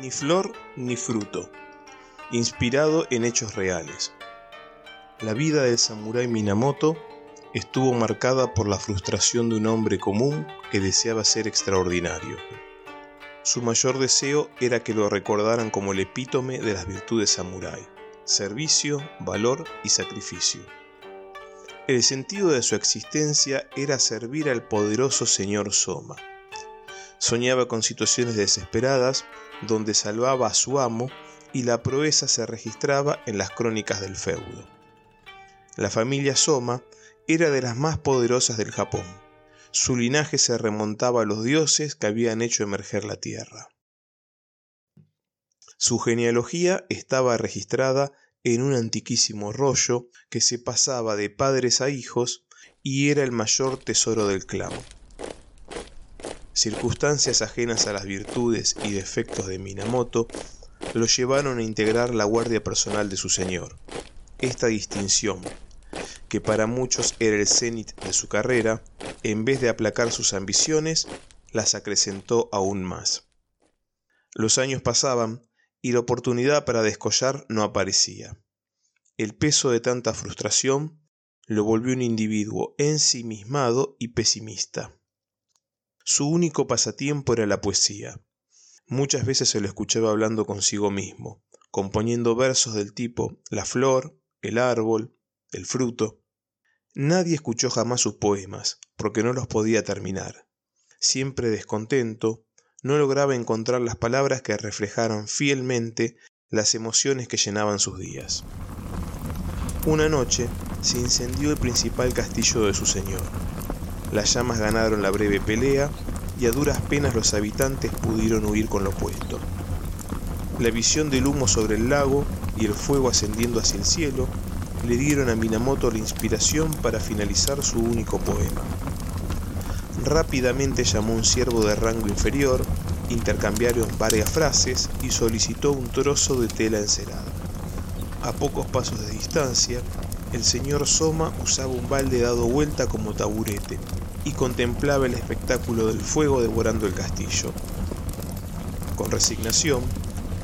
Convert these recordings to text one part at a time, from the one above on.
Ni flor ni fruto. Inspirado en hechos reales. La vida del samurái Minamoto estuvo marcada por la frustración de un hombre común que deseaba ser extraordinario. Su mayor deseo era que lo recordaran como el epítome de las virtudes samurái, servicio, valor y sacrificio. El sentido de su existencia era servir al poderoso señor Soma. Soñaba con situaciones desesperadas donde salvaba a su amo y la proeza se registraba en las crónicas del feudo. La familia Soma era de las más poderosas del Japón. Su linaje se remontaba a los dioses que habían hecho emerger la tierra. Su genealogía estaba registrada en un antiquísimo rollo que se pasaba de padres a hijos y era el mayor tesoro del clan. Circunstancias ajenas a las virtudes y defectos de Minamoto lo llevaron a integrar la guardia personal de su señor. Esta distinción, que para muchos era el cenit de su carrera, en vez de aplacar sus ambiciones, las acrecentó aún más. Los años pasaban y la oportunidad para descollar no aparecía. El peso de tanta frustración lo volvió un individuo ensimismado y pesimista. Su único pasatiempo era la poesía. Muchas veces se lo escuchaba hablando consigo mismo, componiendo versos del tipo la flor, el árbol, el fruto. Nadie escuchó jamás sus poemas, porque no los podía terminar. Siempre descontento, no lograba encontrar las palabras que reflejaran fielmente las emociones que llenaban sus días. Una noche se incendió el principal castillo de su señor. Las llamas ganaron la breve pelea y a duras penas los habitantes pudieron huir con lo puesto. La visión del humo sobre el lago y el fuego ascendiendo hacia el cielo le dieron a Minamoto la inspiración para finalizar su único poema. Rápidamente llamó a un siervo de rango inferior, intercambiaron varias frases y solicitó un trozo de tela encerada. A pocos pasos de distancia, el señor Soma usaba un balde dado vuelta como taburete y contemplaba el espectáculo del fuego devorando el castillo. Con resignación,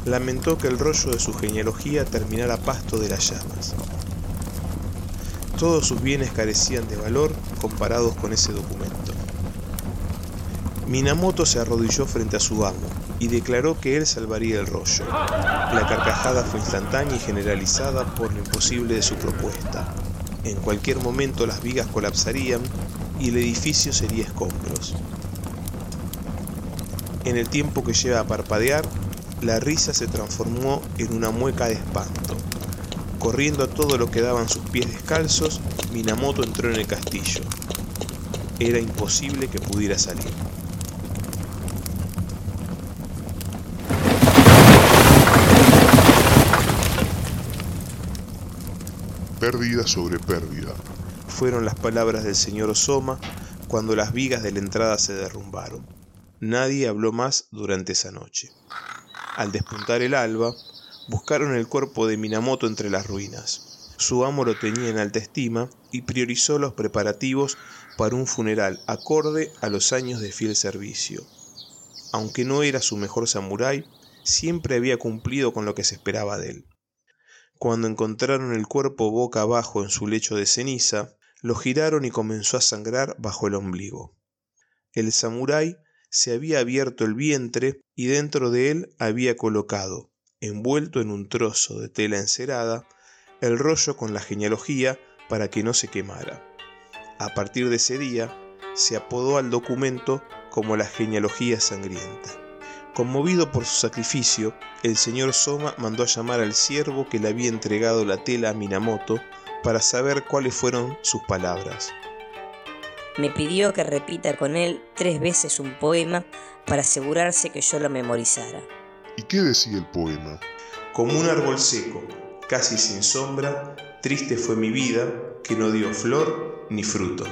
lamentó que el rollo de su genealogía terminara pasto de las llamas. Todos sus bienes carecían de valor comparados con ese documento. Minamoto se arrodilló frente a su amo y declaró que él salvaría el rollo. La carcajada fue instantánea y generalizada por lo imposible de su propuesta. En cualquier momento las vigas colapsarían y el edificio sería escombros. En el tiempo que lleva a parpadear, la risa se transformó en una mueca de espanto. Corriendo a todo lo que daban sus pies descalzos, Minamoto entró en el castillo. Era imposible que pudiera salir. Pérdida sobre pérdida. Fueron las palabras del señor Osoma cuando las vigas de la entrada se derrumbaron. Nadie habló más durante esa noche. Al despuntar el alba, buscaron el cuerpo de Minamoto entre las ruinas. Su amo lo tenía en alta estima y priorizó los preparativos para un funeral acorde a los años de fiel servicio. Aunque no era su mejor samurái, siempre había cumplido con lo que se esperaba de él. Cuando encontraron el cuerpo boca abajo en su lecho de ceniza, lo giraron y comenzó a sangrar bajo el ombligo. El samurái se había abierto el vientre y dentro de él había colocado, envuelto en un trozo de tela encerada, el rollo con la genealogía para que no se quemara. A partir de ese día, se apodó al documento como la genealogía sangrienta. Conmovido por su sacrificio, el señor Soma mandó a llamar al siervo que le había entregado la tela a Minamoto para saber cuáles fueron sus palabras. Me pidió que repita con él tres veces un poema para asegurarse que yo lo memorizara. ¿Y qué decía el poema? Como un árbol seco, casi sin sombra, triste fue mi vida, que no dio flor ni fruto.